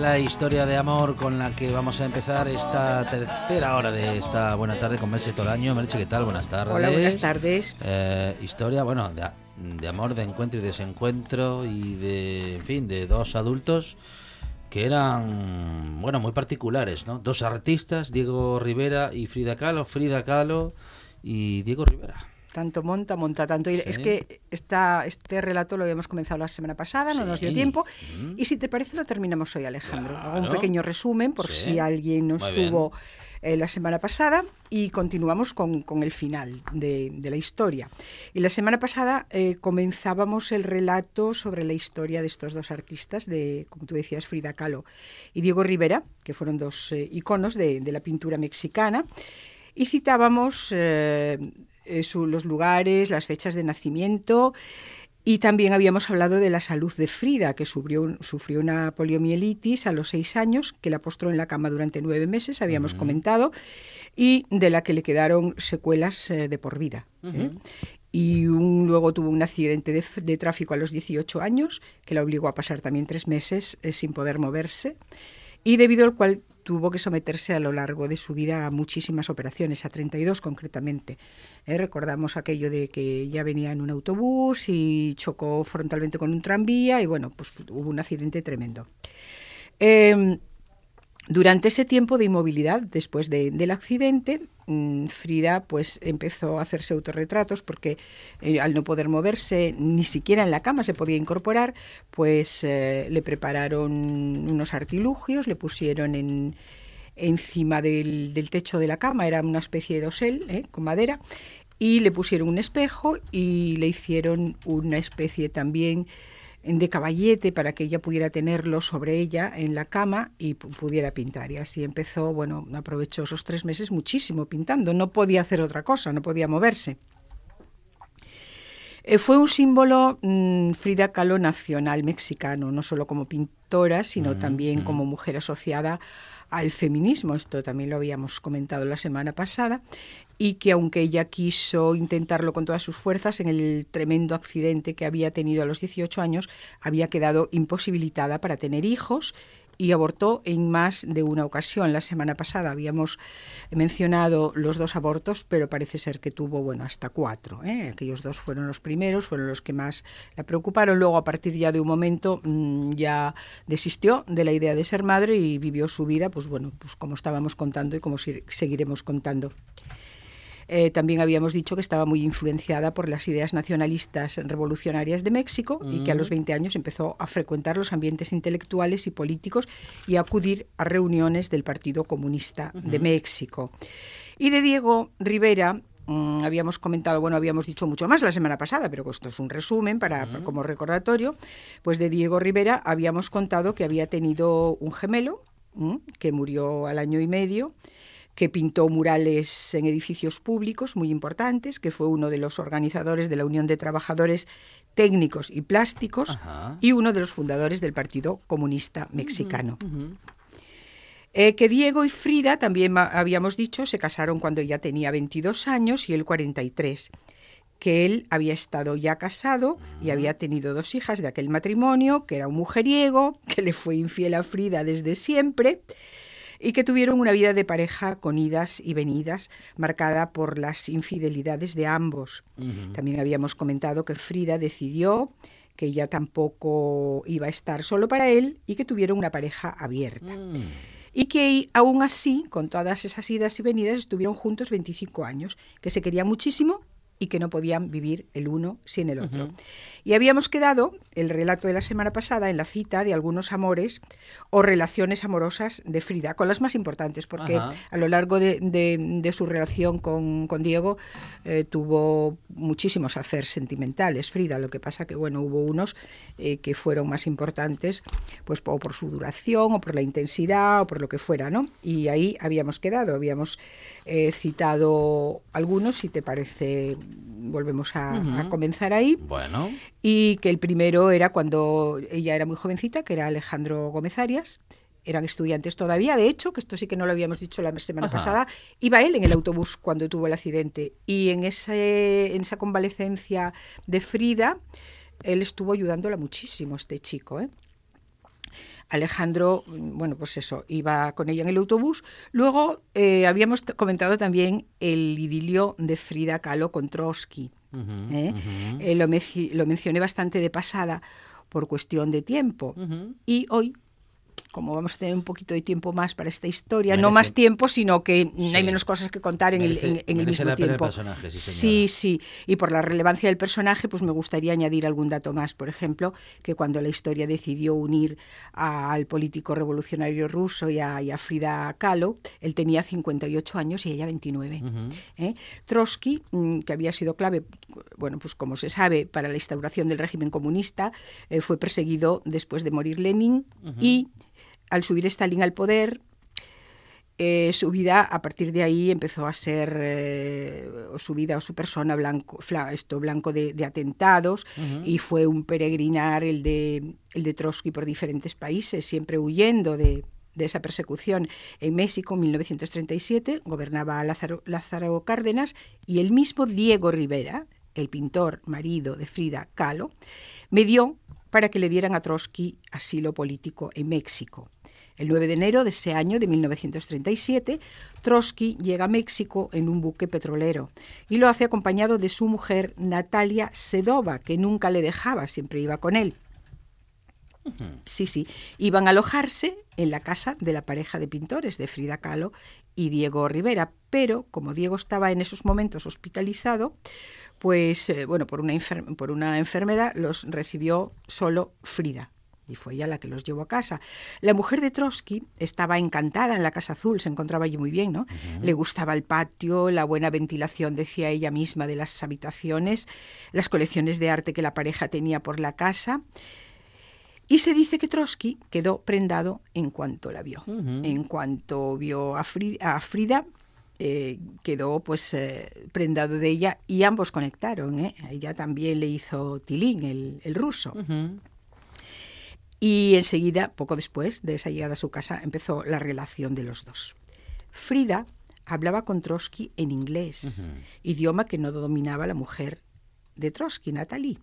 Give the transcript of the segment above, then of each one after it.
La historia de amor con la que vamos a empezar esta tercera hora de esta buena tarde con Merche Tolaño. Merche, ¿qué tal? Buenas tardes. Hola, buenas tardes. Eh, historia, bueno, de, de amor, de encuentro y desencuentro y de, en fin, de dos adultos que eran, bueno, muy particulares, ¿no? Dos artistas, Diego Rivera y Frida Kahlo, Frida Kahlo y Diego Rivera. Tanto monta, monta tanto. Y Sí. Es que esta, este relato lo habíamos comenzado la semana pasada, no nos dio tiempo. Mm. Y si te parece, lo terminamos hoy, Alejandro. Hago un pequeño resumen por Sí. si alguien no Muy estuvo eh, la semana pasada y continuamos con, con el final de, de la historia. Y la semana pasada eh, comenzábamos el relato sobre la historia de estos dos artistas, de, como tú decías, Frida Kahlo y Diego Rivera, que fueron dos eh, iconos de, de la pintura mexicana. Y citábamos eh, eh, su- los lugares, las fechas de nacimiento y también habíamos hablado de la salud de Frida, que sufrió, sufrió una poliomielitis a los seis años, que la postró en la cama durante nueve meses, habíamos comentado, y de la que le quedaron secuelas eh, de por vida. ¿eh? Y un- luego tuvo un accidente de, tráfico a los 18 años, que la obligó a pasar también tres meses eh, sin poder moverse y debido al cual tuvo que someterse a lo largo de su vida a muchísimas operaciones, a 32 concretamente. Eh, recordamos aquello de que ya venía en un autobús y chocó frontalmente con un tranvía y bueno, pues hubo un accidente tremendo. Eh, durante ese tiempo de inmovilidad, después de- del accidente, mm, Frida pues empezó a hacerse autorretratos porque eh, al no poder moverse, ni siquiera en la cama se podía incorporar, pues eh, le prepararon unos artilugios, le pusieron en, encima del, del techo de la cama, era una especie de dosel ¿eh? con madera, y le pusieron un espejo y le hicieron una especie también de caballete para que ella pudiera tenerlo sobre ella en la cama y pu- pudiera pintar. Y así empezó, bueno, aprovechó esos tres meses muchísimo pintando. No podía hacer otra cosa, no podía moverse. Eh, fue un símbolo mm, Frida Kahlo nacional mexicano, no solo como pintora, sino también como mujer asociada al feminismo. Esto también lo habíamos comentado la semana pasada. Y que aunque ella quiso intentarlo con todas sus fuerzas, en el tremendo accidente que había tenido a los 18 años, había quedado imposibilitada para tener hijos y abortó en más de una ocasión. La semana pasada habíamos mencionado los dos abortos, pero parece ser que tuvo, bueno, hasta cuatro. ¿eh? Aquellos dos fueron los primeros, fueron los que más la preocuparon. Luego, a partir ya de un momento, mm, ya desistió de la idea de ser madre y vivió su vida, pues bueno, pues como estábamos contando y como seguiremos contando. Eh, también habíamos dicho que estaba muy influenciada por las ideas nacionalistas revolucionarias de México y que a los 20 años empezó a frecuentar los ambientes intelectuales y políticos y a acudir a reuniones del Partido Comunista de México. Y de Diego Rivera mm, habíamos comentado, bueno, habíamos dicho mucho más la semana pasada, pero esto es un resumen para, como recordatorio, pues de Diego Rivera habíamos contado que había tenido un gemelo mm, que murió al año y medio que pintó murales en edificios públicos muy importantes, que fue uno de los organizadores de la Unión de Trabajadores Técnicos y Plásticos Ajá. y uno de los fundadores del Partido Comunista Mexicano. Eh, que Diego y Frida, también habíamos dicho, se casaron cuando ella tenía 22 años y él 43 que él había estado ya casado y había tenido dos hijas de aquel matrimonio, que era un mujeriego, que le fue infiel a Frida desde siempre, y que tuvieron una vida de pareja con idas y venidas, marcada por las infidelidades de ambos. También habíamos comentado que Frida decidió que ella tampoco iba a estar solo para él y que tuvieron una pareja abierta. Mm. Y que aún así, con todas esas idas y venidas, estuvieron juntos 25 años, que se querían muchísimo y que no podían vivir el uno sin el otro. Y habíamos quedado, el relato de la semana pasada, en la cita de algunos amores o relaciones amorosas de Frida, con las más importantes, porque Ajá. a lo largo de, de- de su relación con, con Diego eh, tuvo muchísimos affairs sentimentales, Frida. Lo que pasa que, bueno, hubo unos eh, que fueron más importantes, pues o por su duración, o por la intensidad, o por lo que fuera, ¿no? Y ahí habíamos quedado, habíamos eh, citado algunos, si te parece, volvemos a, a comenzar ahí. Bueno, Y que el primero era cuando ella era muy jovencita, que era Alejandro Gómez Arias. Eran estudiantes todavía, de hecho, que esto sí que no lo habíamos dicho la semana Ajá. pasada, iba él en el autobús cuando tuvo el accidente. Y en, ese, en esa convalecencia de Frida, él estuvo ayudándola muchísimo, este chico. ¿eh? Alejandro, mm, bueno, pues eso, iba con ella en el autobús. Luego eh, habíamos comentado también el idilio de Frida Kahlo con Trotsky. ¿eh? Eh, lo, mencioné bastante de pasada por cuestión de tiempo. Y hoy, como vamos a tener un poquito de tiempo más para esta historia, Merece- no más tiempo, sino que mm, hay Sí. menos cosas que contar en, Merece- el, en- en el mismo la tiempo. personaje, sí, sí, sí. Y por la relevancia del personaje, pues me gustaría añadir algún dato más. Por ejemplo, que cuando la historia decidió unir a- al político revolucionario ruso y a, y a Frida Kahlo, él tenía 58 años y ella 29. Ujú. ¿eh? Trotsky, mm, que había sido clave, bueno, pues como se sabe, para la instauración del régimen comunista, eh, fue perseguido después de morir Lenin y al subir Stalin al poder, eh, su vida a partir de ahí empezó a ser eh, su vida o su persona blanco fla- esto blanco de, de atentados y fue un peregrinar el de el de Trotsky por diferentes países siempre huyendo de de esa persecución en México en 1937 gobernaba Lázaro, Lázaro Cárdenas y el mismo Diego Rivera el pintor marido de Frida Kahlo medió para que le dieran a Trotsky asilo político en México el 9 de enero de ese año de 1937, Trotsky llega a México en un buque petrolero y lo hace acompañado de su mujer Natalia Sedova, que nunca le dejaba, siempre iba con él. Sí, sí. Iban a alojarse en la casa de la pareja de pintores de Frida Kahlo y Diego Rivera, pero como Diego estaba en esos momentos hospitalizado, pues eh, bueno, por una, enfer- por una enfermedad los recibió solo Frida. Y fue ella la que los llevó a casa. La mujer de Trotsky estaba encantada en la Casa Azul, se encontraba allí muy bien, ¿no? Le gustaba el patio, la buena ventilación, decía ella misma, de las habitaciones, las colecciones de arte que la pareja tenía por la casa. Y se dice que Trotsky quedó prendado en cuanto la vio. En cuanto vio a, Fri- a Frida, eh, quedó pues eh, prendado de ella y ambos conectaron. ¿eh? Ella también le hizo Tilín, el, el ruso. Ujú. Y enseguida, poco después de esa llegada a su casa, empezó la relación de los dos. Frida hablaba con Trotsky en inglés, idioma que no dominaba la mujer de Trotsky, Natalie.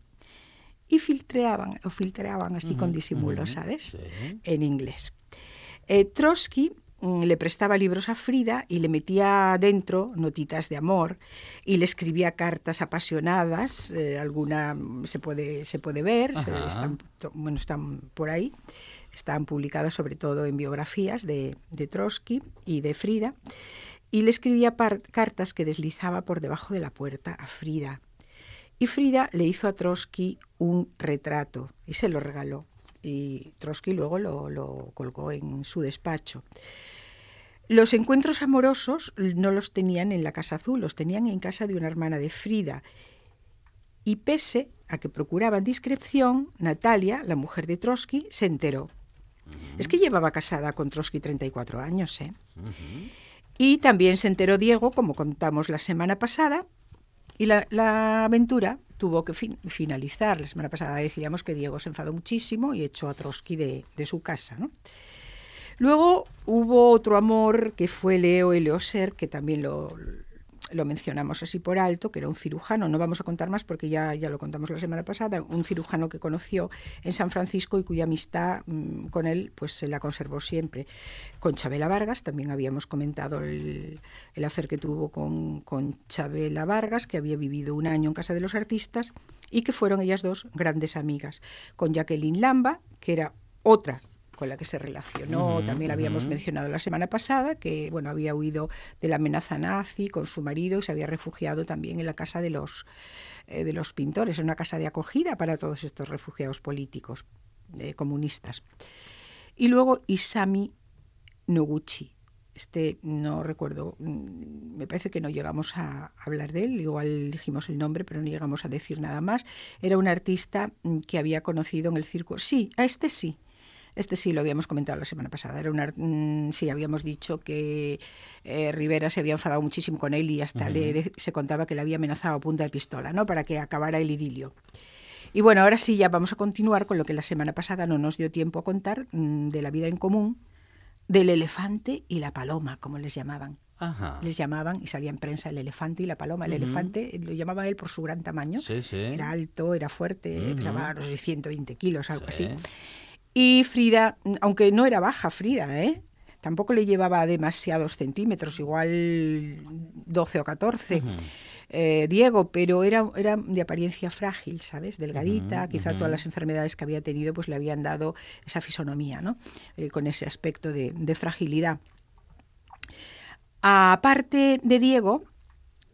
Y filtreaban, o filtreaban así con disimulo, ujú, ¿sabes? sí. En inglés. Eh, Trotsky le prestaba libros a Frida y le metía dentro notitas de amor y le escribía cartas apasionadas. eh, alguna mm, se puede, se puede ver, se- están, bueno, están por ahí. Están publicadas sobre todo en biografías de, de Trotsky y de Frida. Y le escribía par- cartas que deslizaba por debajo de la puerta a Frida. Y Frida le hizo a Trotsky un retrato y se lo regaló. Y Trotsky luego lo, lo colgó en su despacho. Los encuentros amorosos no los tenían en la Casa Azul, los tenían en casa de una hermana de Frida. Y pese a que procuraban discreción, Natalia, la mujer de Trotsky, se enteró. Es que llevaba casada con Trotsky 34 años, ¿eh? Y también se enteró Diego, como contamos la semana pasada, y la, la aventura tuvo que fin- finalizar. La semana pasada decíamos que Diego se enfadó muchísimo y echó a Trotsky de, su casa. Luego hubo otro amor que fue Leo Eleoser, que también lo, lo mencionamos así por alto, que era un cirujano, no vamos a contar más porque ya, ya lo contamos la semana pasada, un cirujano que conoció en San Francisco y cuya amistad mm, con él pues se la conservó siempre. Con Chabela Vargas, también habíamos comentado el, el hacer que tuvo con, con Chabela Vargas, que había vivido un año en casa de los artistas y que fueron ellas dos grandes amigas. Con Jacqueline Lamba, que era otra con la que se relacionó, también la habíamos mencionado la semana pasada, que bueno, había huido de la amenaza nazi con su marido y se había refugiado también en la casa de los, eh, de los pintores, en una casa de acogida para todos estos refugiados políticos eh, comunistas. Y luego Isami Noguchi. Este no recuerdo, mm, me parece que no llegamos a hablar de él, igual dijimos el nombre, pero no llegamos a decir nada más. Era un artista mm, que había conocido en el circo. Sí, a este sí, este sí lo habíamos comentado la semana pasada. Era una, mm, sí, habíamos dicho que eh, Rivera se había enfadado muchísimo con él y hasta le, se contaba que le había amenazado a punta de pistola, ¿no? Para que acabara el idilio. Y bueno, ahora sí ya vamos a continuar con lo que la semana pasada no nos dio tiempo a contar mm, de la vida en común del elefante y la paloma, como les llamaban. Les llamaban y salía en prensa el elefante y la paloma. El elefante lo llamaba él por su gran tamaño. Era alto, era fuerte, pesaba no 120 kilos, algo así. Y Frida, aunque no era baja Frida, ¿eh? tampoco le llevaba demasiados centímetros, igual 12 o 14. Eh, Diego, pero era, era de apariencia frágil, ¿sabes? Delgadita, quizá todas las enfermedades que había tenido pues le habían dado esa fisonomía, ¿no? Eh, con ese aspecto de, de fragilidad. Aparte de Diego,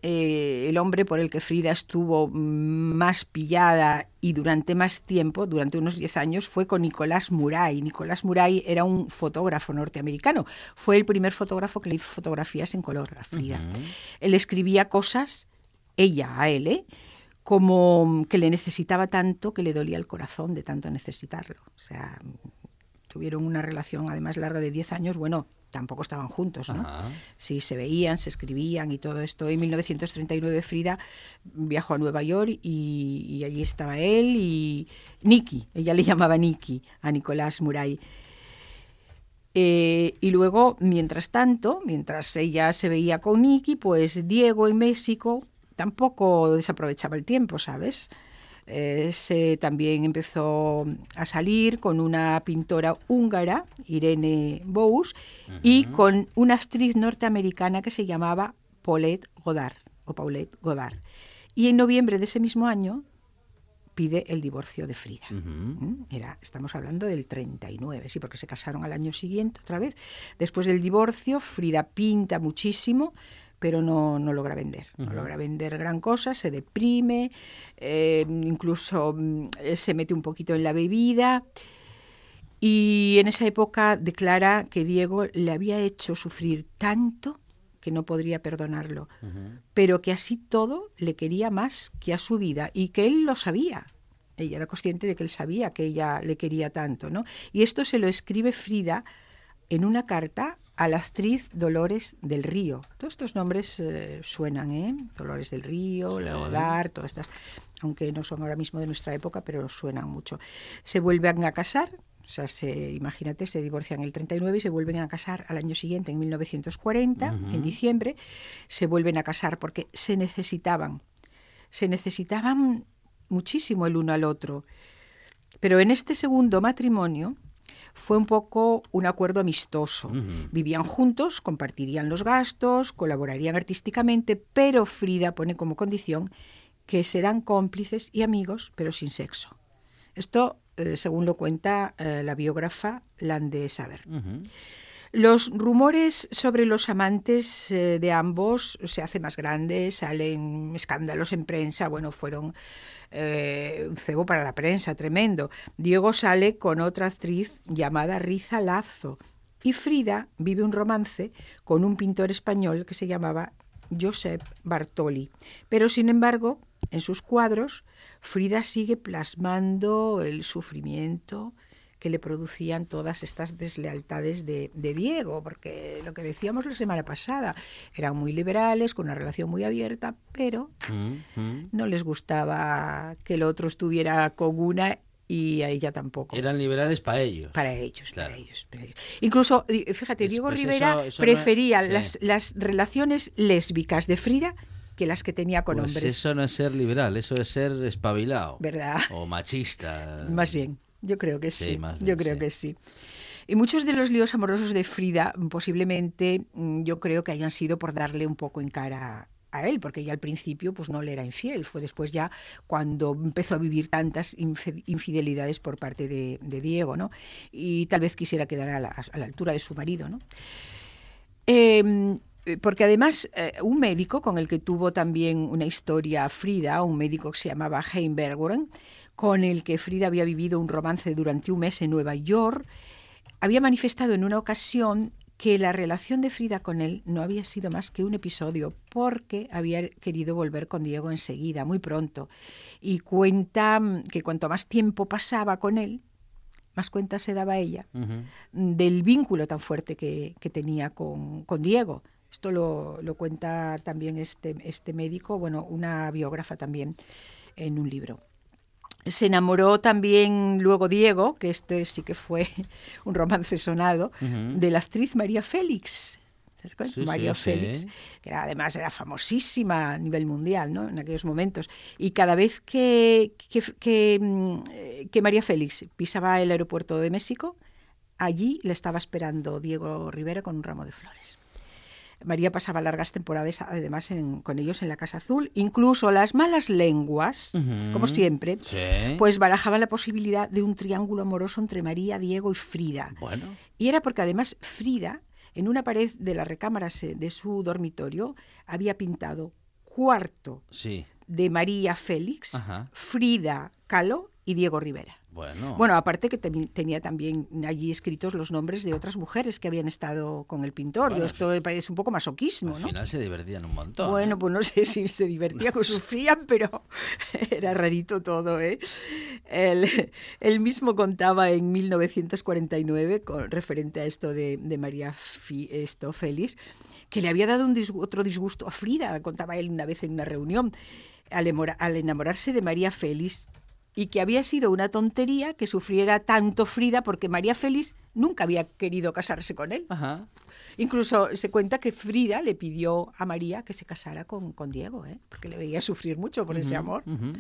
eh, el hombre por el que Frida estuvo más pillada y durante más tiempo, durante unos 10 años, fue con Nicolás Muray. Nicolás Muray era un fotógrafo norteamericano. Fue el primer fotógrafo que le hizo fotografías en color a Frida. Él escribía cosas, ella a él, ¿eh? como que le necesitaba tanto que le dolía el corazón de tanto necesitarlo. O sea, tuvieron una relación además larga de 10 años, bueno, tampoco estaban juntos, ¿no? Sí, se veían, se escribían y todo esto. En 1939 Frida viajó a Nueva York y, allí estaba él y Nicky, ella le llamaba Nicky a Nicolás Muray. Eh, y luego, mientras tanto, mientras ella se veía con Nicky, pues Diego en México tampoco desaprovechaba el tiempo, ¿sabes? Eh, se también empezó a salir con una pintora húngara, Irene Bous, y con una actriz norteamericana que se llamaba Paulette Godard, o Paulette Godard. Y en noviembre de ese mismo año pide el divorcio de Frida. ¿Mm? Era, estamos hablando del 39, sí, porque se casaron al año siguiente otra vez. Después del divorcio, Frida pinta muchísimo, pero no, no logra vender. No logra vender gran cosa, se deprime, eh, incluso mm, se mete un poquito en la bebida. Y en esa época declara que Diego le había hecho sufrir tanto que no podría perdonarlo, pero que así todo le quería más que a su vida y que él lo sabía. Ella era consciente de que él sabía que ella le quería tanto, ¿no? Y esto se lo escribe Frida en una carta a la actriz Dolores del Río. Todos estos nombres eh, suenan, ¿eh? Dolores del Río, sí. Leodar, todas estas, aunque no son ahora mismo de nuestra época, pero suenan mucho. Se vuelven a casar, o sea, se, imagínate, se divorcian en el 39 y se vuelven a casar al año siguiente, en 1940, en diciembre, se vuelven a casar porque se necesitaban, se necesitaban muchísimo el uno al otro. Pero en este segundo matrimonio, fue un poco un acuerdo amistoso. Vivían juntos, compartirían los gastos, colaborarían artísticamente, pero Frida pone como condición que serán cómplices y amigos, pero sin sexo. Esto, eh, según lo cuenta eh, la biógrafa Lande Saber. Los rumores sobre los amantes eh, de ambos se hacen más grandes, salen escándalos en prensa, bueno, fueron eh, un cebo para la prensa, tremendo. Diego sale con otra actriz llamada Riza Lazo y Frida vive un romance con un pintor español que se llamaba Josep Bartoli. Pero, sin embargo, en sus cuadros, Frida sigue plasmando el sufrimiento, que le producían todas estas deslealtades de, Diego, porque lo que decíamos la semana pasada, eran muy liberales, con una relación muy abierta, pero no les gustaba que el otro estuviera con una y a ella tampoco. Eran liberales para ellos. Para ellos, Claro. para ellos, para ellos. Incluso, fíjate, Es- Diego pues Rivera eso- eso no es- prefería sí. las, las relaciones lésbicas de Frida que las que tenía con Pues hombres. eso no es ser liberal, eso es ser espabilado. ¿Verdad? O machista. Más bien, yo creo que sí. Sí, más bien, yo creo sí. que sí. Y muchos de los líos amorosos de Frida posiblemente mm, yo creo que hayan sido por darle un poco en cara a él, porque ya al principio pues no le era infiel, fue después ya cuando empezó a vivir tantas infidelidades por parte de, de Diego, ¿no? Y tal vez quisiera quedar a la, a la altura de su marido, ¿no? Eh, porque además eh, un médico con el que tuvo también una historia Frida, un médico que se llamaba Heimbergeren, con el que Frida había vivido un romance durante un mes en Nueva York, había manifestado en una ocasión que la relación de Frida con él no había sido más que un episodio porque había querido volver con Diego enseguida, muy pronto. Y cuenta mm, que cuanto más tiempo pasaba con él, más cuenta se daba ella Ujú. del vínculo tan fuerte que, que tenía con, con Diego. Esto lo, lo cuenta también este, este médico, bueno, una biógrafa también en un libro. Se enamoró también luego Diego, que esto sí que fue un romance sonado, de la actriz María Félix. María sí. Félix, que era- además era famosísima a nivel mundial ¿no? en aquellos momentos. Y cada vez que, que, que, mm, eh, que María Félix pisaba el aeropuerto de México, allí le estaba esperando Diego Rivera con un ramo de flores. María pasaba largas temporadas además en- con ellos en la Casa Azul. Incluso las malas lenguas, como siempre, Sí. pues barajaban la posibilidad de un triángulo amoroso entre María, Diego y Frida. Bueno. Y era porque además Frida, en una pared de la recámara de su dormitorio, había pintado cuarto Sí. de María Félix, Ajá. Frida Kahlo y Diego Rivera. Bueno. Bueno, aparte que tenía también allí escritos los nombres de otras mujeres que habían estado con el pintor. Bueno, Yo esto es un poco masoquismo, al ¿no? final se divertían un montón. Bueno, ¿eh? pues no sé si se divertía o sufrían, pero era rarito todo, ¿eh? Él, él mismo contaba en 1949, con, referente a esto de, de María Fi- esto, Félix, que le había dado un otro disgusto a Frida, contaba él una vez en una reunión, al, al enamorarse de María Félix, y que había sido una tontería que sufriera tanto Frida porque María Félix nunca había querido casarse con él. Ajá. Incluso se cuenta que Frida le pidió a María que se casara con, con Diego, ¿eh? porque le veía sufrir mucho por ese amor. Ujú.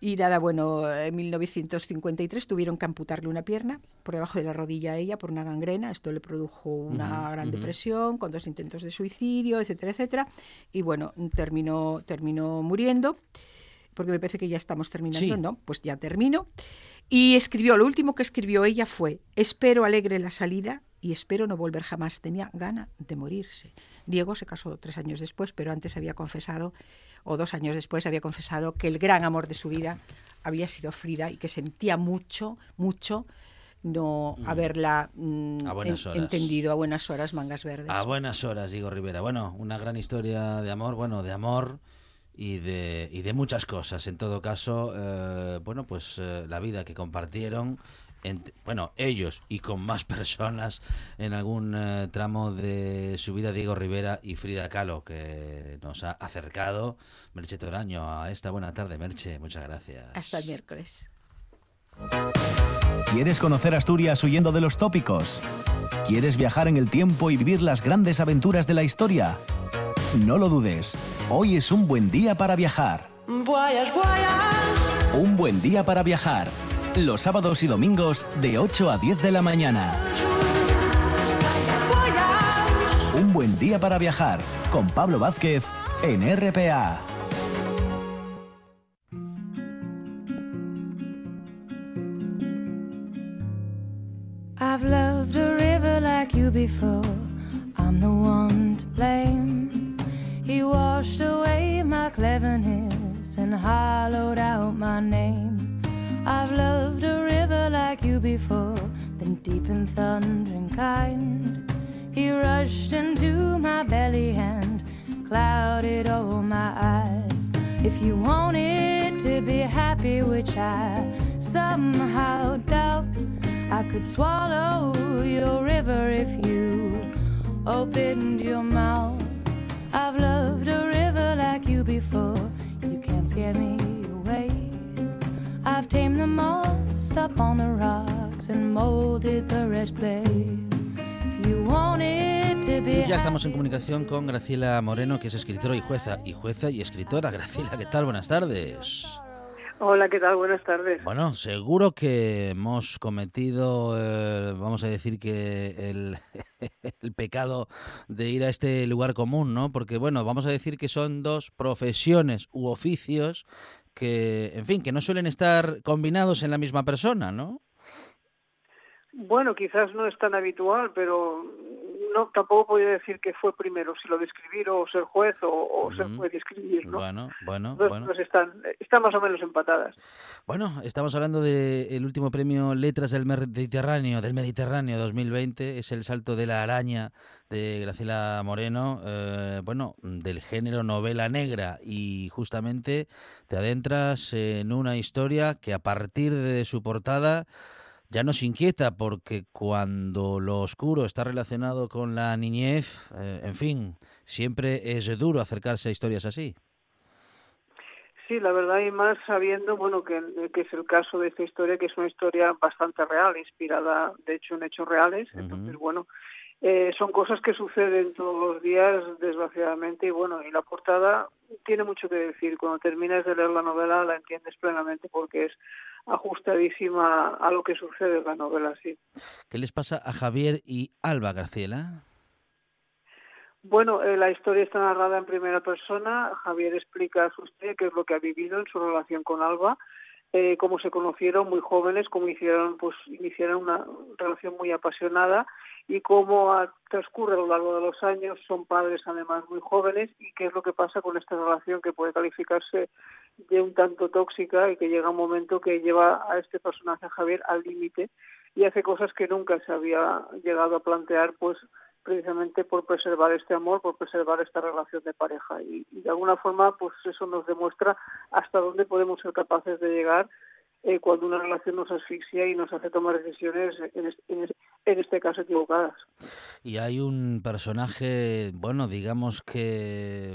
Y nada, bueno, en 1953 tuvieron que amputarle una pierna por debajo de la rodilla a ella por una gangrena. Esto le produjo una gran depresión, con dos intentos de suicidio, etcétera, etcétera. Y bueno, terminó, terminó muriendo, porque me parece que ya estamos terminando, Sí. ¿no? Pues ya termino. Y escribió, lo último que escribió ella fue, espero alegre la salida y espero no volver jamás. Tenía gana de morirse. Diego se casó tres años después, pero antes había confesado, o dos años después había confesado que el gran amor de su vida había sido Frida y que sentía mucho, mucho no haberla mm, A buenas en- horas. entendido a buenas horas, mangas verdes. A buenas horas, Diego Rivera. Bueno, una gran historia de amor, bueno, de amor y de, y de muchas cosas. En todo caso, eh, bueno, pues eh, la vida que compartieron, ent- bueno, ellos y con más personas en algún eh, tramo de su vida, Diego Rivera y Frida Kahlo, que nos ha acercado Merche Toraño a esta buena tarde. Merche, muchas gracias. Hasta el miércoles. ¿Quieres conocer Asturias huyendo de los tópicos? ¿Quieres viajar en el tiempo y vivir las grandes aventuras de la historia? No lo dudes, hoy es un buen día para viajar. Voyage, voyage, Un buen día para viajar. Los sábados y domingos de 8 a 10 de la mañana. voyage. Un buen día para viajar con Pablo Vázquez en RPA. I've loved a river like you before. I'm the one to blame. He washed away my cleverness and hollowed out my name. I've loved a river like you before, then deep and thundering kind. He rushed into my belly and clouded all my eyes. If you wanted to be happy, which I somehow doubt, I could swallow your river if you opened your mouth. I've up on the rocks and molded the red clay. If you want it to be Y ya estamos en comunicación con Graciela Moreno, que es escritora y jueza, y jueza y escritora. Graciela, ¿qué tal? Buenas tardes. Hola, ¿qué tal? Buenas tardes. Bueno, seguro que hemos cometido, eh, vamos a decir que el, el pecado de ir a este lugar común, ¿no? Porque, bueno, vamos a decir que son dos profesiones u oficios que, en fin, que no suelen estar combinados en la misma persona, ¿no? Bueno, quizás no es tan habitual, pero no tampoco podría decir que fue primero si lo de escribir o ser juez o, o ser Ujú. juez y escribir, ¿no? Bueno, bueno, están, están más o menos empatadas. Bueno, estamos hablando del último premio Letras del Mediterráneo, del Mediterráneo 2020, es el salto de la araña de Graciela Moreno, eh, bueno, del género novela negra y justamente te adentras en una historia que a partir de su portada ya nos inquieta porque cuando lo oscuro está relacionado con la niñez, eh, en fin, siempre es duro acercarse a historias así. Sí, la verdad, y más sabiendo, bueno, que, que es el caso de esta historia, que es una historia bastante real, inspirada, de hecho, en hechos reales. Entonces, bueno, eh, son cosas que suceden todos los días, desgraciadamente, y bueno, y la portada tiene mucho que decir. Cuando terminas de leer la novela la entiendes plenamente porque es ajustadísima a lo que sucede en la novela, sí. ¿Qué les pasa a Javier y Alba Graciela? Bueno, eh, la historia está narrada en primera persona. Javier explica su historia, qué es lo que ha vivido en su relación con Alba, eh, cómo se conocieron muy jóvenes, cómo hicieron, pues, iniciaron una relación muy apasionada y cómo transcurre a lo largo de los años. Son padres además muy jóvenes y qué es lo que pasa con esta relación que puede calificarse de un tanto tóxica y que llega un momento que lleva a este personaje, Javier, al límite y hace cosas que nunca se había llegado a plantear, pues precisamente por preservar este amor, por preservar esta relación de pareja. Y, y de alguna forma, pues eso nos demuestra hasta dónde podemos ser capaces de llegar eh, cuando una relación nos asfixia y nos hace tomar decisiones, en, es- en es- en este caso, equivocadas. Y hay un personaje, bueno, digamos que,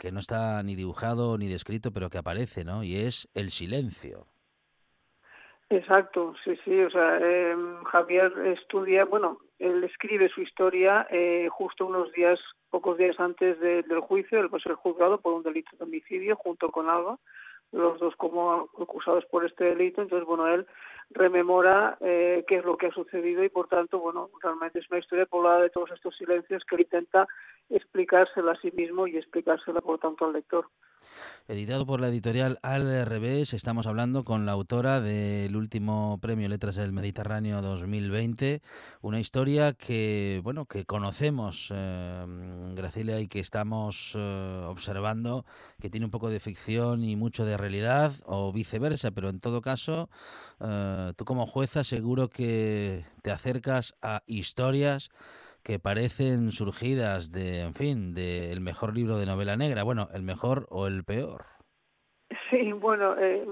que no está ni dibujado ni descrito, pero que aparece, ¿no? Y es el silencio. Exacto, sí, sí. O sea, eh, Javier estudia, bueno, él escribe su historia eh, justo unos días, pocos días antes de- del juicio, él va a ser juzgado por un delito de homicidio junto con Alba, los dos como acusados por este delito. Entonces, bueno, él rememora eh, qué es lo que ha sucedido y, por tanto, bueno, realmente es una historia poblada de todos estos silencios que él intenta explicársela a sí mismo y explicársela, por tanto, al lector. Editado por la editorial Al Revés, estamos hablando con la autora del último premio Letras del Mediterráneo 2020, una historia que, bueno, que conocemos, eh, Graciela, y que estamos eh, observando que tiene un poco de ficción y mucho de realidad, o viceversa, pero en todo caso, eh, tú como jueza seguro que te acercas a historias que parecen surgidas de, en fin, del mejor libro de novela negra, bueno, el mejor o el peor. Sí, bueno, eh,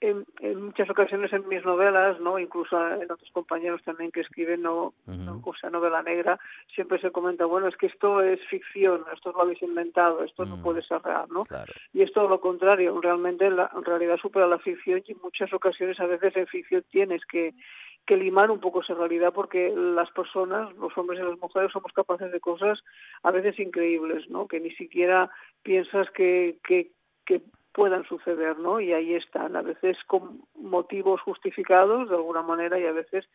en, en muchas ocasiones en mis novelas, no, incluso en otros compañeros también que escriben no, no o sea, novela negra, siempre se comenta, bueno, es que esto es ficción, esto lo habéis inventado, esto no Mm. puede ser real, ¿no? Claro. Y es todo lo contrario, realmente la en realidad supera la ficción y en muchas ocasiones a veces en ficción tienes que que limar un poco esa realidad porque las personas, los hombres y las mujeres, somos capaces de cosas a veces increíbles, ¿no? Que ni siquiera piensas que, que, puedan suceder, ¿no? Y ahí están, a veces con motivos justificados de alguna manera y a veces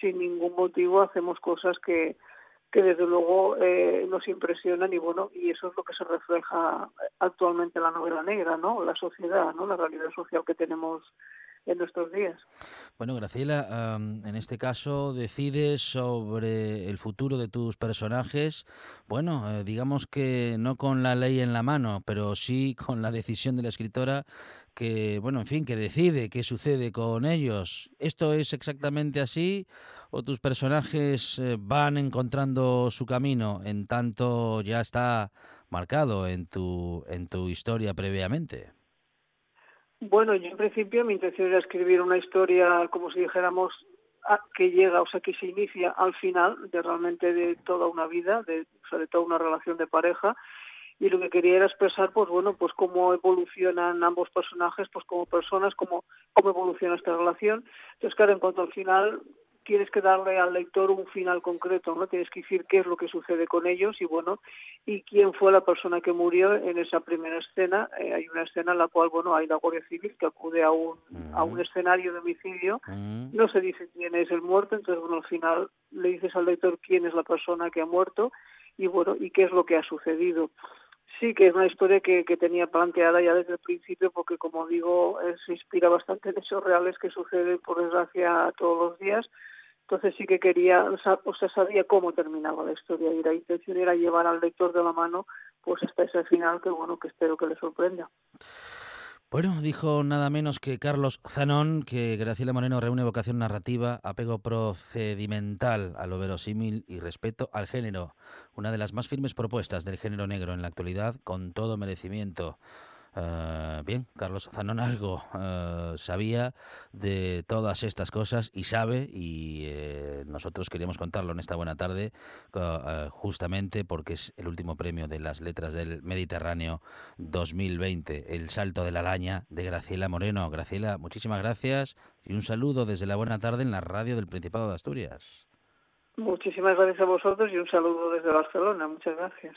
sin ningún motivo hacemos cosas que, que desde luego eh, nos impresionan y bueno, y eso es lo que se refleja actualmente en la novela negra, ¿no? La sociedad, ¿no? La realidad social que tenemos en nuestros días. Bueno, Graciela, en este caso decides sobre el futuro de tus personajes, bueno, eh, digamos que no con la ley en la mano, pero sí con la decisión de la escritora que, bueno, en fin, que decide qué sucede con ellos. ¿Esto es exactamente así o tus personajes eh, van encontrando su camino en tanto ya está marcado en tu, en tu historia previamente? Bueno, yo en principio mi intención era escribir una historia, como si dijéramos, que llega, o sea, que se inicia al final de realmente de toda una vida, de, o sea, de toda una relación de pareja. y lo que quería era expresar, pues bueno, pues cómo evolucionan ambos personajes, pues como personas, cómo, cómo evoluciona esta relación. Entonces, claro, en cuanto al final, tienes que darle al lector un final concreto, ¿no? Tienes que decir qué es lo que sucede con ellos y bueno, y quién fue la persona que murió en esa primera escena. Eh, hay una escena en la cual, bueno, hay la Guardia Civil que acude a un, a un escenario de homicidio, no se dice quién es el muerto, entonces, bueno, al final le dices al lector quién es la persona que ha muerto y bueno, y qué es lo que ha sucedido. Sí que es una historia que, que, tenía planteada ya desde el principio porque como digo eh, se inspira bastante en hechos reales que suceden por desgracia todos los días entonces sí que quería, o sea, sabía cómo terminaba la historia y la intención era llevar al lector de la mano pues hasta ese final que bueno, que espero que le sorprenda. Bueno, dijo nada menos que Carlos Zanón que Graciela Moreno reúne vocación narrativa, apego procedimental a lo verosímil y respeto al género, una de las más firmes propuestas del género negro en la actualidad, con todo merecimiento. Uh, bien, Carlos Zanón algo uh, sabía de todas estas cosas y sabe, y eh, nosotros queríamos contarlo en esta buena tarde, uh, justamente porque es el último premio de las letras del Mediterráneo 2020, El Salto de la Araña de Graciela Moreno. Graciela, muchísimas gracias y un saludo desde la buena tarde en la radio del Principado de Asturias. Muchísimas gracias a vosotros y un saludo desde Barcelona. Muchas gracias.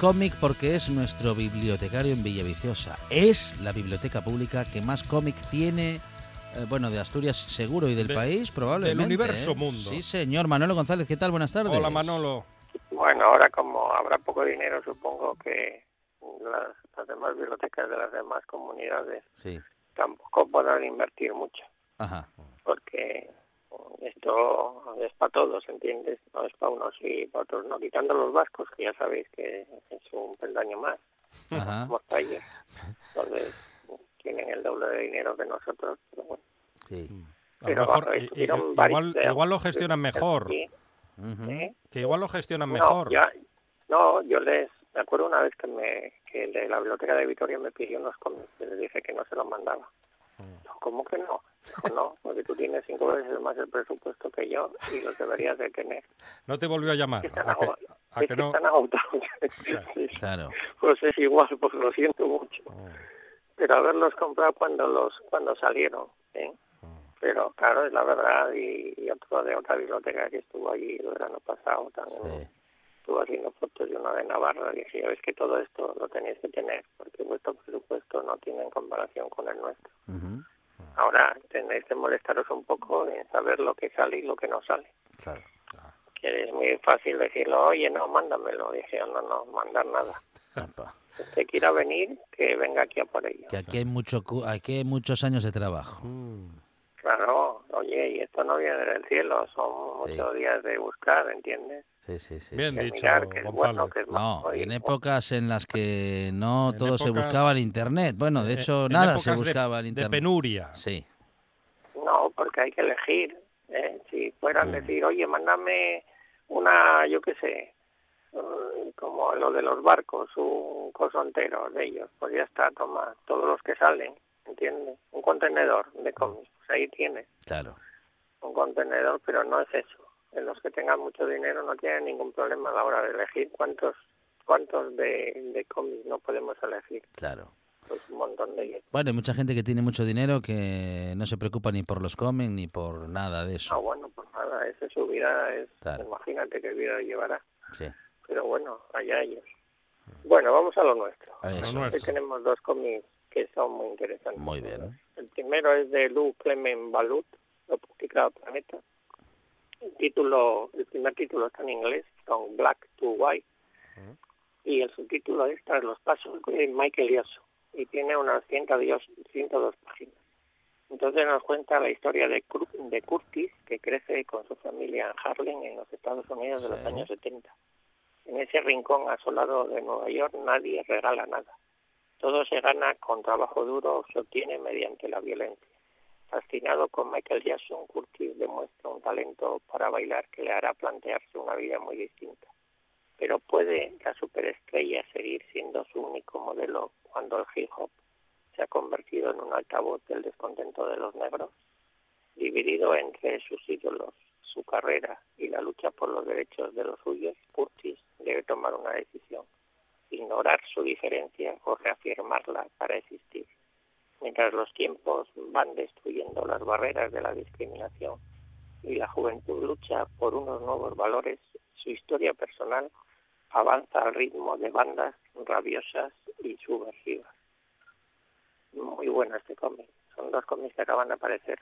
Cómic porque es nuestro bibliotecario en Villaviciosa. Es la biblioteca pública que más cómic tiene, eh, bueno, de Asturias seguro y del país probablemente. Del universo ¿eh? mundo. Sí, señor. Manolo González, ¿qué tal? Buenas tardes. Hola, Manolo. Bueno, ahora como habrá poco dinero, supongo que las, las demás bibliotecas de las demás comunidades sí. tampoco podrán invertir mucho. Ajá. Porque esto es para todos, ¿entiendes? No es para unos y para otros no. Quitando los vascos, que ya sabéis que es un peldaño más. Ajá. Somos países. Entonces, tienen el doble de dinero que nosotros. Pero bueno. Sí. A lo Pero mejor, bueno, i- i- estuvieron varios igual, de- igual lo gestionan mejor. Sí. ¿eh? Que igual lo gestionan No, mejor. ya- no, yo les... Me acuerdo una vez que, me, que el de la biblioteca de Vitoria me pidió unos cómics y les dije que no se los mandaba. ¿Cómo que no? Dijo, no, porque tú tienes cinco veces más el presupuesto que yo y los deberías de tener. No te volvió a llamar. Que están, ¿A que, ago- a es que que no? están agotados. Claro. Pues es igual, pues lo siento mucho. Oh. Pero haberlos comprado cuando los cuando salieron, ¿eh? Pero claro, es la verdad. Y, y otro de otra biblioteca que estuvo allí el verano pasado también Sí. Estuvo haciendo fotos de una de Navarra. Y dije, es que todo esto lo tenéis que tener, porque vuestro presupuesto no tiene en comparación con el nuestro. Ahora tenéis que molestaros un poco en saber lo que sale y lo que no sale. Claro. que es muy fácil decirlo, oye, no, mándamelo. Dije, no, no, mandar nada. Usted quiera venir, que venga aquí a por ello. Que aquí hay, mucho, cu- aquí hay muchos años de trabajo. Claro, oye, y esto no viene del cielo, son muchos días de buscar, ¿entiendes? Sí, sí, sí. Bien dicho, bueno, No, en épocas en las que no En todo se buscaba en internet. Bueno, de hecho, en nada se de- buscaba De internet. penuria. Sí, No, porque hay que elegir. ¿eh? Si fueran Mm. decir, oye, mándame una, yo qué sé, mm, como lo de los barcos, un coso entero de ellos, pues ya está, toma, todos los que salen, ¿entiendes? Un contenedor de cómics, pues ahí tienes claro. un contenedor, pero no es eso. En los que tengan mucho dinero no tienen ningún problema a la hora de elegir cuántos cuántos de, de cómics no podemos elegir, Claro. pues un montón de ellos. Bueno, hay mucha gente que tiene mucho dinero que no se preocupa ni por los cómics ni por nada de Ah, eso. bueno, pues nada, esa es su vida, es, Claro. imagínate qué vida llevará. Sí. pero bueno, allá ellos. Bueno, vamos a lo nuestro. Lo tenemos dos cómics que son muy interesantes. Muy bien. El primero es de Lou Clement Balut, lo publica Planeta. El título, el primer título está en inglés, From Black to White, y el subtítulo es Tras los pasos de Michael Yasso, y tiene unas 102, 102 páginas. Entonces nos cuenta la historia de, de Curtis, que crece con su familia en Harlem, en los Estados Unidos de los años 70. En ese rincón asolado de Nueva York nadie regala nada. Todo se gana con trabajo duro, se obtiene mediante la violencia. Fascinado con Michael Jackson, Curtis demuestra un talento para bailar que le hará plantearse una vida muy distinta. Pero puede la superestrella seguir siendo su único modelo cuando el hip hop se ha convertido en un altavoz del descontento de los negros, dividido entre sus ídolos, su carrera y la lucha por los derechos de los suyos, Curtis debe tomar una decisión, ignorar su diferencia o reafirmarla para existir. Mientras los tiempos van destruyendo las barreras de la discriminación y la juventud lucha por unos nuevos valores, su historia personal avanza al ritmo de bandas rabiosas y subversivas. Muy bueno este cómic. Son dos cómics que acaban de aparecer.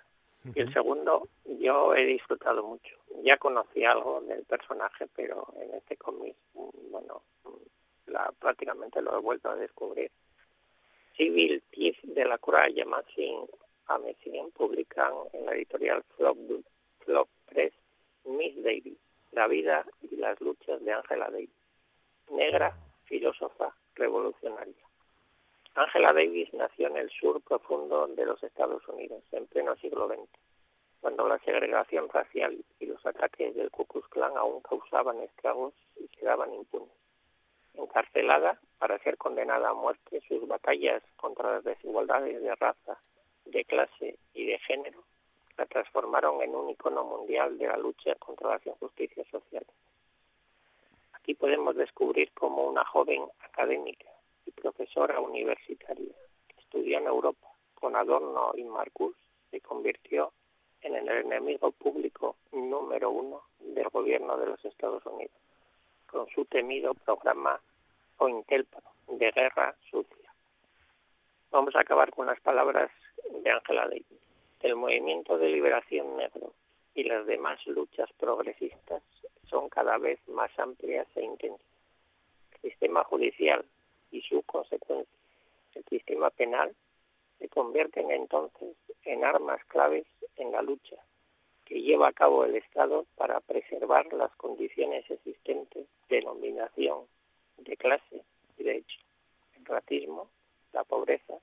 Y el segundo, yo he disfrutado mucho. Ya conocí algo del personaje, pero en este cómic, mm, bueno, mm, la, prácticamente lo he vuelto a descubrir. Civil Thief de la Croix y Amazing, Amazing publican en la editorial Flop, Flop Press Miss Davis, la vida y las luchas de Angela Davis, negra, filósofa, revolucionaria. Angela Davis nació en el sur profundo de los Estados Unidos, en pleno siglo XX, cuando la segregación racial y los ataques del Ku Klux Klan aún causaban estragos y quedaban impunes. Encarcelada para ser condenada a muerte, sus batallas contra las desigualdades de raza, de clase y de género la transformaron en un icono mundial de la lucha contra las injusticias sociales. Aquí podemos descubrir cómo una joven académica y profesora universitaria que estudió en Europa con Adorno y Marcus se convirtió en el enemigo público número uno del gobierno de los Estados Unidos, con su temido programa Ointelpro de guerra sucia. Vamos a acabar con las palabras de Angela Davis. El movimiento de liberación negro y las demás luchas progresistas son cada vez más amplias e intensas. El sistema judicial y su consecuencia, el sistema penal, se convierten entonces en armas claves en la lucha que lleva a cabo el Estado para preservar las condiciones existentes de dominación, de clase y de hecho, el racismo, la pobreza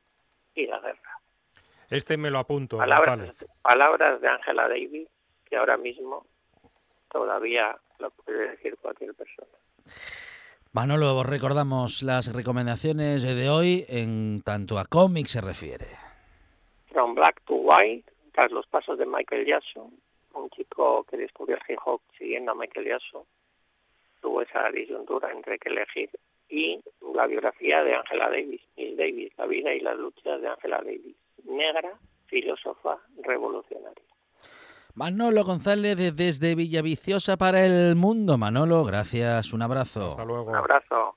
y la guerra. Este me lo apunto, Palabras, palabras de Angela Davis que ahora mismo todavía lo puede decir cualquier persona. Manolo, recordamos las recomendaciones de hoy en tanto a cómics se refiere. From Black to White, tras los pasos de Michael Jackson, un chico que descubrió el hip hop siguiendo a Michael Jackson, tuvo esa disyuntura entre que elegir, y la biografía de Angela Davis, Miss Davis, la vida y las luchas de Angela Davis, negra, filósofa, revolucionaria. Manolo González desde Villaviciosa para el mundo. Manolo, gracias, un abrazo. Hasta luego. Un abrazo.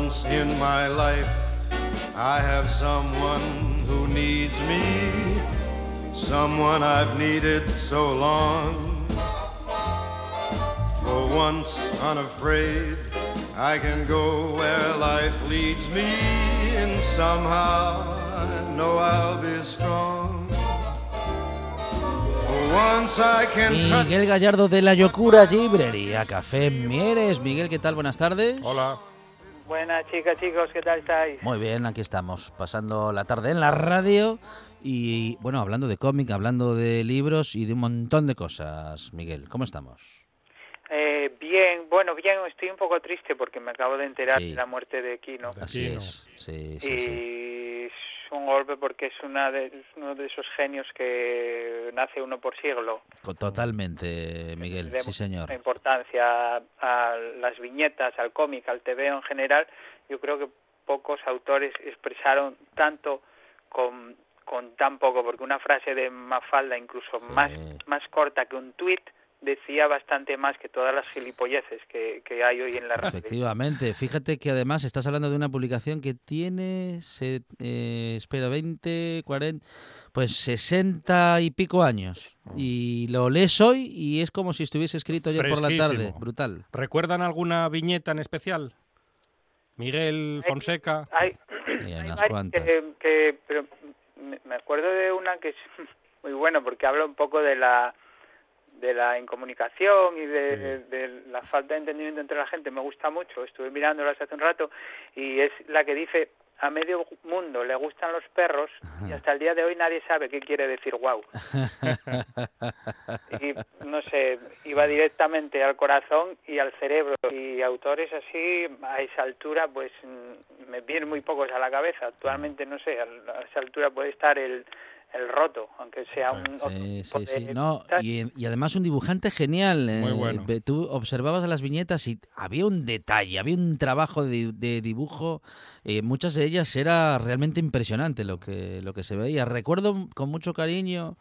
Once in my life I have someone who needs me, someone I've needed so long. For once unafraid, I can go where life leads me, and somehow I know I'll be strong. For once I can touch Miguel Gallardo de la Yocura Librería Café Mieres. Miguel, ¿qué tal? Buenas tardes. Hola. Buenas chicas, chicos, ¿qué tal estáis? Muy bien, aquí estamos, pasando la tarde en la radio y, bueno, hablando de cómic, hablando de libros y de un montón de cosas. Miguel, ¿cómo estamos? Eh, bien, bueno, bien, estoy un poco triste porque me acabo de enterar Sí. de la muerte de Kino. Así es, sí, sí, y sí. Un golpe porque es, una de, es uno de esos genios que nace uno por siglo. Totalmente, Miguel, de sí señor. mucha importancia a las viñetas, al cómic, al TV en general. Yo creo que pocos autores expresaron tanto con, con tan poco, porque una frase de Mafalda, incluso más, más corta que un tuit, decía bastante más que todas las gilipolleces que, que hay hoy en la radio. Efectivamente, fíjate que además estás hablando de una publicación que tiene, se, eh, espera, 20, 40, pues 60 y pico años. Y lo lees hoy y es como si estuviese escrito ayer por la tarde. Brutal. ¿Recuerdan alguna viñeta en especial? Miguel Fonseca. Hay, Y hay unas cuantas. que, que- pero me me acuerdo de una que es muy buena porque habla un poco de la de la incomunicación y de, de la falta de entendimiento entre la gente me gusta mucho estuve mirándolas hace un rato y es la que dice a medio mundo le gustan los perros y hasta el día de hoy nadie sabe qué quiere decir wow y no sé, iba directamente al corazón y al cerebro. Y autores así, a esa altura, pues mm, me vienen muy pocos a la cabeza. Actualmente, no sé, a esa altura puede estar el, el roto, aunque sea un... otro Sí, sí, de- sí. No, y, y además un dibujante genial. Muy eh, bueno. ve- Tú observabas las viñetas y había un detalle, había un trabajo de, de dibujo. eh, muchas de ellas era realmente impresionante lo que, lo que se veía. Recuerdo con mucho cariño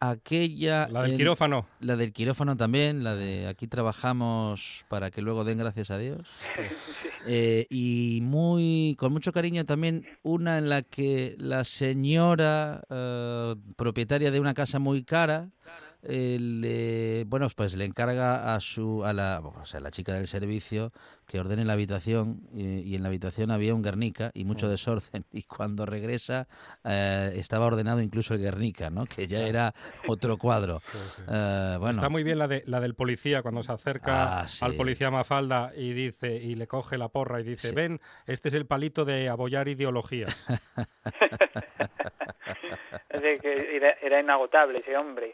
aquella... La del en- quirófano. La del quirófano también, la de aquí trabajamos para que luego den gracias a Dios. Eh, y muy con mucho cariño también una en la que la señora eh, propietaria de una casa muy cara eh, le, bueno pues le encarga a su a la o sea la chica del servicio que ordene la habitación y, y en la habitación había un Guernica y mucho desorden y cuando regresa eh, estaba ordenado incluso el Guernica no que ya era otro cuadro Eh, bueno Está muy bien la, de, la del policía cuando se acerca Ah, sí. al policía Mafalda y dice y le coge la porra y dice, Sí. ven, este es el palito de abollar ideologías. Es de que era, era inagotable ese hombre.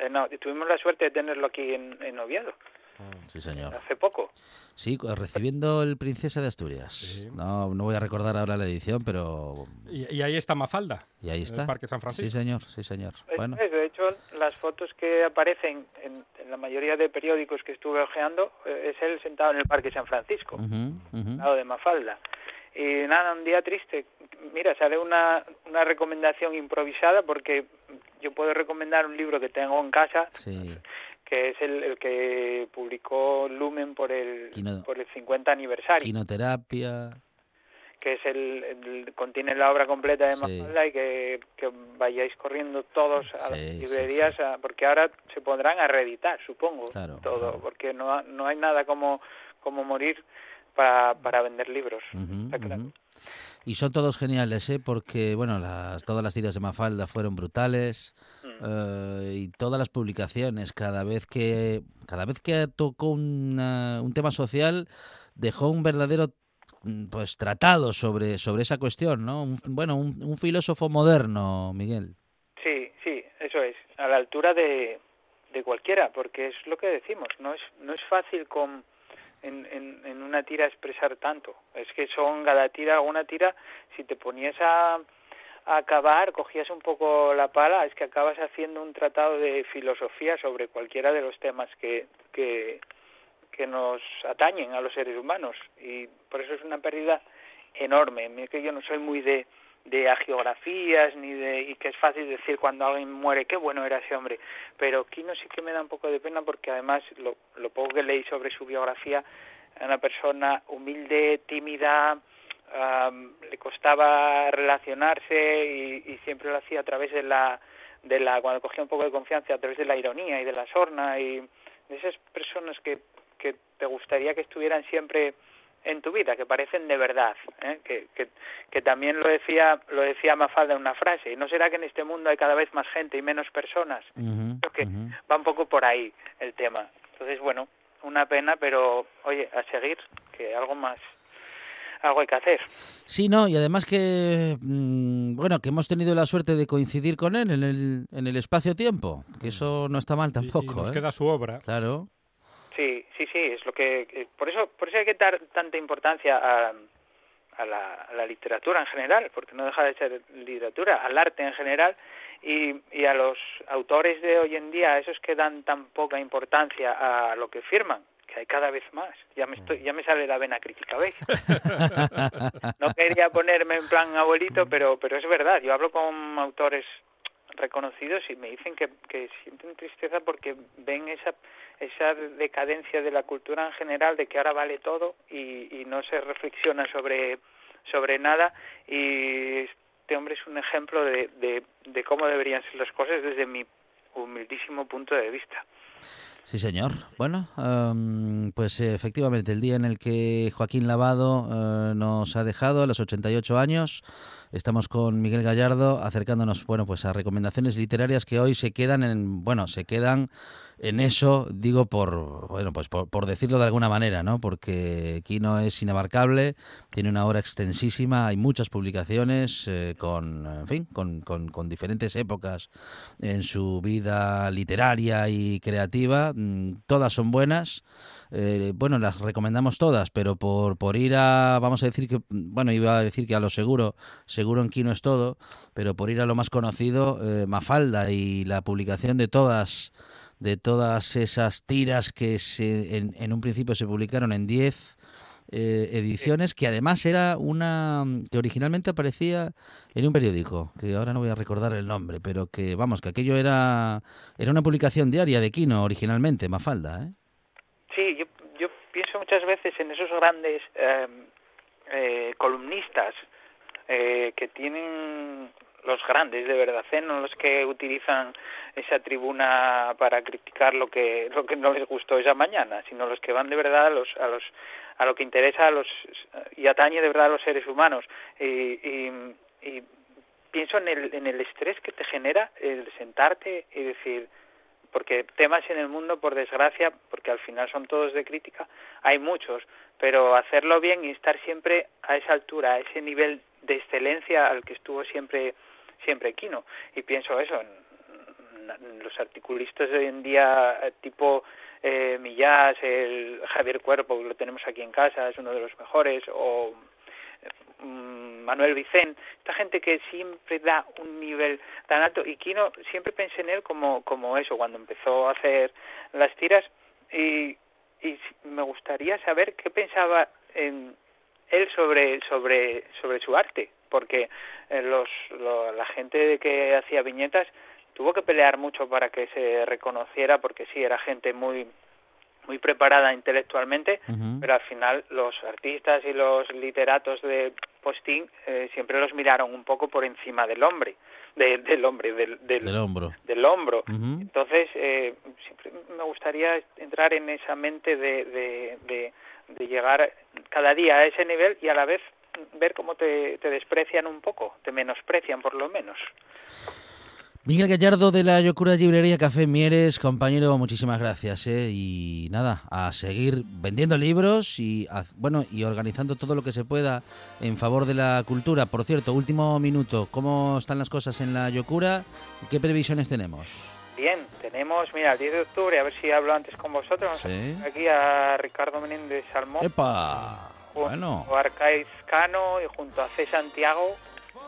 Eh, no, tuvimos la suerte de tenerlo aquí en, en Oviedo, sí señor hace poco. Sí, recibiendo el Princesa de Asturias. No, no voy a recordar ahora la edición, pero... Y, y ahí está Mafalda. Y ahí en está. el Parque San Sí, Francisco. señor, sí, señor. Bueno, es, de hecho, las fotos que aparecen en, en la mayoría de periódicos que estuve ojeando eh, es él sentado en el Parque San Francisco, al lado de Mafalda. Y nada, un día triste. Mira, sale una, una recomendación improvisada porque yo puedo recomendar un libro que tengo en casa, Sí, que es el, el que publicó Lumen por el, Quino- por el 50 aniversario. quinoterapia... que es el, el- contiene la obra completa de Sí. Mafalda y que, que vayáis corriendo todos a las Sí, librerías a- porque ahora se pondrán a reeditar supongo Claro, todo claro. porque no no hay nada como como morir para, para vender libros Está claro. Y son todos geniales, ¿eh? Porque, bueno, las, todas las tiras de Mafalda fueron brutales Mm. eh, y todas las publicaciones, cada vez que cada vez que tocó una- un tema social, dejó un verdadero mm, pues tratado sobre, sobre esa cuestión, ¿no? Un- bueno, un, un filósofo moderno, Miguel. sí sí eso es a la altura de, de cualquiera porque es lo que decimos no es no es fácil con en, en, una tira expresar tanto es que son cada tira una tira si te ponías a a acabar, cogías un poco la pala, es que acabas haciendo un tratado de filosofía sobre cualquiera de los temas que, que, que nos atañen a los seres humanos. Y por eso es una pérdida enorme. Que yo no soy muy de, de agiografías ni de y que es fácil decir cuando alguien muere qué bueno era ese hombre pero Kino sí que me da un poco de pena porque además lo, lo poco que leí sobre su biografía era una persona humilde tímida le costaba relacionarse y, siempre lo hacía a través de la, de la, cuando cogía un poco de confianza, a través de la ironía y de la sorna y de esas personas que, que te gustaría que estuvieran siempre en tu vida, que parecen de verdad, ¿eh? que, que, que, también lo decía lo decía Mafalda en una frase, y no será que en este mundo hay cada vez más gente y menos personas, creo que va un poco por ahí el tema. Entonces, bueno, una pena, pero oye, a seguir, que algo más algo hay que hacer. Sí, no, y además que, mm, bueno, que hemos tenido la suerte de coincidir con él en el, en el espacio-tiempo, que eso no está mal tampoco. Y, nos ¿eh? queda su obra. Claro. Sí, sí, sí, es lo que... por eso por eso hay que dar tanta importancia a, a, la, a la literatura en general, porque no deja de ser literatura, al arte en general, y, y a los autores de hoy en día, esos que dan tan poca importancia a lo que firman, que hay cada vez más. Ya me estoy, ya me sale la vena crítica, ¿veis? no quería ponerme en plan abuelito, pero pero es verdad. Yo hablo con autores reconocidos y me dicen que, que sienten tristeza porque ven esa esa decadencia de la cultura en general de que ahora vale todo y, no se reflexiona sobre sobre nada y este hombre es un ejemplo de, de, cómo deberían ser las cosas desde mi humildísimo punto de vista. Sí, señor. Bueno, um, pues efectivamente, el día en el que Joaquín Lavado uh, nos ha dejado a los 88 años, estamos con Miguel Gallardo acercándonos, bueno, pues a recomendaciones literarias que hoy se quedan en, bueno, se quedan en eso, digo por, bueno, pues por, decirlo de alguna manera, ¿no? Porque Kino es inabarcable, tiene una obra extensísima, hay muchas publicaciones eh, con, en fin, con, con, diferentes épocas en su vida literaria y creativa, mm, todas son buenas, eh, bueno, las recomendamos todas, pero por, por ir a, vamos a decir que, bueno, iba a decir que a lo seguro, seguro en Kino es todo, pero por ir a lo más conocido, eh, Mafalda y la publicación de todas de todas esas tiras que se, en, un principio se publicaron en 10 eh, ediciones, que además era una que originalmente aparecía en un periódico, que ahora no voy a recordar el nombre, pero que vamos, que aquello era era una publicación diaria de Kino originalmente, Mafalda, ¿eh? Sí, yo, yo pienso muchas veces en esos grandes em, eh, columnistas eh, que tienen los grandes de verdad, ¿eh? no los que utilizan esa tribuna para criticar lo que lo que no les gustó esa mañana, sino los que van de verdad a los a los a lo que interesa a los y atañe de verdad a los seres humanos y, y, y pienso en el en el estrés que te genera el sentarte y decir porque temas en el mundo, por desgracia, porque al final son todos de crítica, hay muchos, pero hacerlo bien y estar siempre a esa altura, a ese nivel de excelencia al que estuvo siempre siempre Quino. Y pienso eso, en, los articulistas de hoy en día, eh, tipo eh, Millás, el Javier Cuerpo, lo tenemos aquí en casa, es uno de los mejores, o mm, Manuel Vicén, esta gente que siempre da un nivel tan alto, y Quino siempre pensé en él como, como eso, cuando empezó a hacer las tiras, y, y me gustaría saber qué pensaba en él sobre, sobre, sobre su arte, porque eh, los, la gente que hacía viñetas tuvo que pelear mucho para que se reconociera, porque sí, era gente muy muy preparada intelectualmente, pero al final los artistas y los literatos de postín eh, siempre los miraron un poco por encima del hombre, del hombre, del, del, hombro. Del hombro. Entonces, eh, siempre me gustaría entrar en esa mente de, de, de, de llegar cada día a ese nivel y a la vez ver cómo te, te desprecian un poco, te menosprecian por lo menos. Miguel Gallardo de la Yocura Librería Café Mieres, compañero, muchísimas gracias. ¿eh? Y nada, a seguir vendiendo libros y bueno y organizando todo lo que se pueda en favor de la cultura. Por cierto, último minuto, ¿cómo están las cosas en la Yocura? ¿Qué previsiones tenemos? Bien, tenemos, mira, el 10 de octubre, a ver si hablo antes con vosotros, aquí a Ricardo Menéndez Salmón. ¡Epa! Bueno. A Cano y junto a C. Santiago,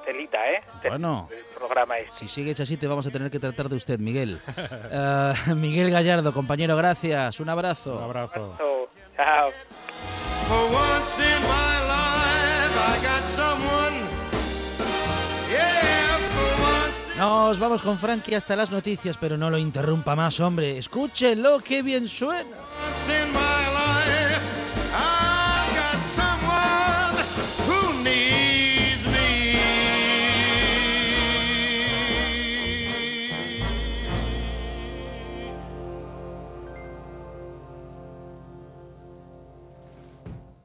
telita, ¿eh? Bueno. El programa es. Si sigues así te vamos a tener que tratar de usted, Miguel. uh, Miguel Gallardo, compañero, gracias. Un abrazo. Un abrazo. Un abrazo. Chao. For once in my life I got someone Nos vamos con Frankie hasta las noticias, pero no lo interrumpa más, hombre. Escúchelo, qué bien suena.